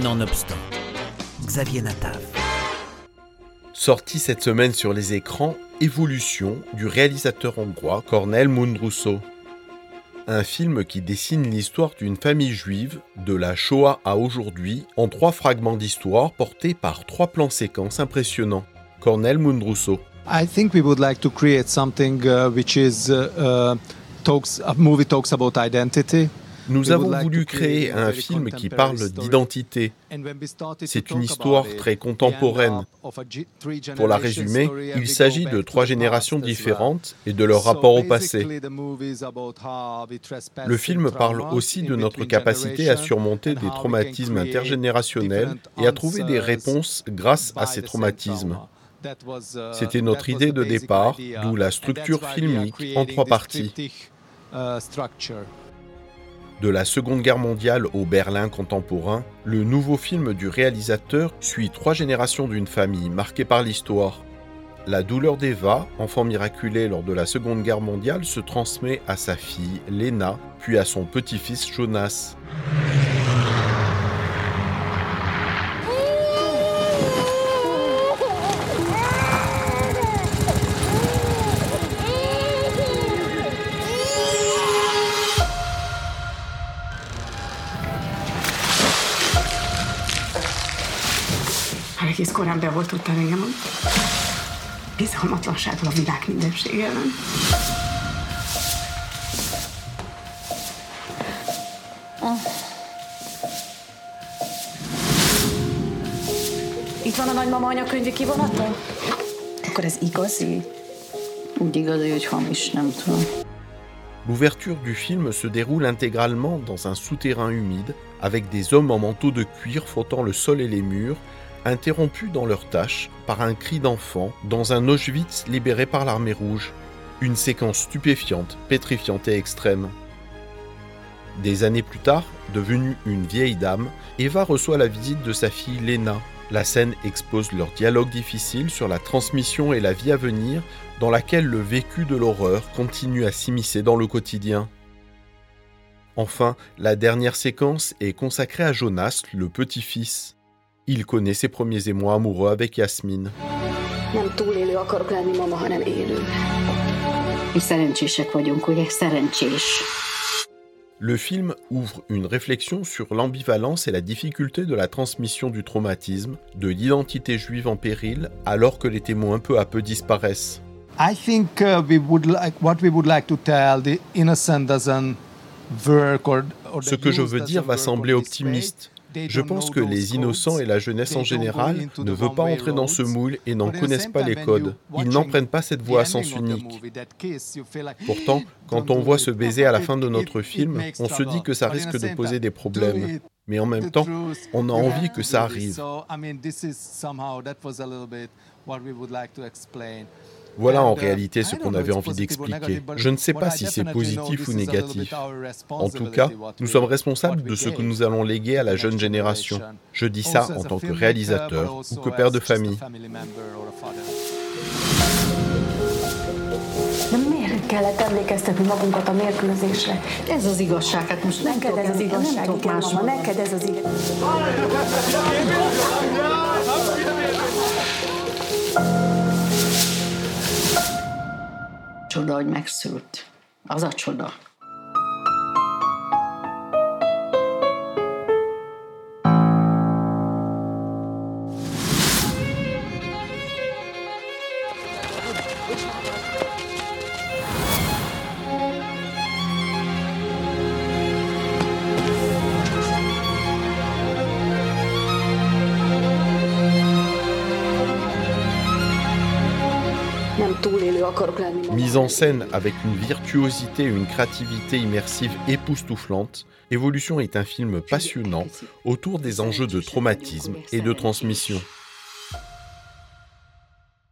Nonobstant, Xavier Natav. Sorti cette semaine sur les écrans, Évolution du réalisateur hongrois Cornel Mundruso. Un film qui dessine l'histoire d'une famille juive de la Shoah à aujourd'hui en trois fragments d'histoire portés par trois plans séquences impressionnants. Cornel Mundruso. I think we would like to create something uh, which is uh, uh, talks a movie talks about identity. Nous avons voulu créer un film qui parle d'identité. C'est une histoire très contemporaine. Pour la résumer, il s'agit de trois générations différentes et de leur rapport au passé. Le film parle aussi de notre capacité à surmonter des traumatismes intergénérationnels et à trouver des réponses grâce à ces traumatismes. C'était notre idée de départ, d'où la structure filmique en trois parties. De la Seconde Guerre mondiale au Berlin contemporain, le nouveau film du réalisateur suit trois générations d'une famille marquée par l'histoire. La douleur d'Eva, enfant miraculé lors de la Seconde Guerre mondiale, se transmet à sa fille, Lena, puis à son petit-fils, Jonas. Egész korán beoltottál engem a bizalmatlansággal a világ mindenség ellen. Itt van a nagymama anyakönyvi kivonata? Akkor ez igazi? Úgy igazi, hogy hamis, nem tudom. L'ouverture du film se déroule intégralement dans un souterrain humide, avec des hommes en manteau de cuir frottant le sol et les murs, interrompus dans leurs tâches par un cri d'enfant dans un Auschwitz libéré par l'armée rouge. Une séquence stupéfiante, pétrifiante et extrême. Des années plus tard, devenue une vieille dame, Eva reçoit la visite de sa fille Lena. La scène expose leur dialogue difficile sur la transmission et la vie à venir, dans laquelle le vécu de l'horreur continue à s'immiscer dans le quotidien. Enfin, la dernière séquence est consacrée à Jonas, le petit-fils. Il connaît ses premiers émois amoureux avec Yasmine. Le film ouvre une réflexion sur l'ambivalence et la difficulté de la transmission du traumatisme, de l'identité juive en péril, alors que les témoins peu à peu disparaissent. I think uh, we would like what we would like to tell the innocent doesn't work or, or Ce que je veux dire va sembler optimiste. Je pense que les innocents et la jeunesse en général ne veulent pas entrer dans ce moule et n'en connaissent pas les codes. Ils n'en prennent pas cette voie à sens unique. Pourtant, quand on voit it. ce baiser à la fin de notre film, on se dit que ça risque de poser des problèmes. Mais en même temps, on a envie que ça arrive. Voilà en uh, réalité ce qu'on avait envie d'expliquer. Je ne sais pas si c'est positif ou négatif. En tout cas, nous sommes responsables de ce que nous allons léguer à la jeune génération. Je dis ça en tant que réalisateur ou que père de famille. family member or a father. De miért kellett emlékeztetni magunkat a mérkőzésre? Ez az igazság, hát most nem Neked ez az tudok- nem igazság, tudok igen, máshol. mama, neked ez az igazság. Csoda, hogy megszült. Az a csoda. Mise en scène avec une virtuosité et une créativité immersive époustouflante, Évolution est un film passionnant autour des enjeux de traumatisme et de transmission.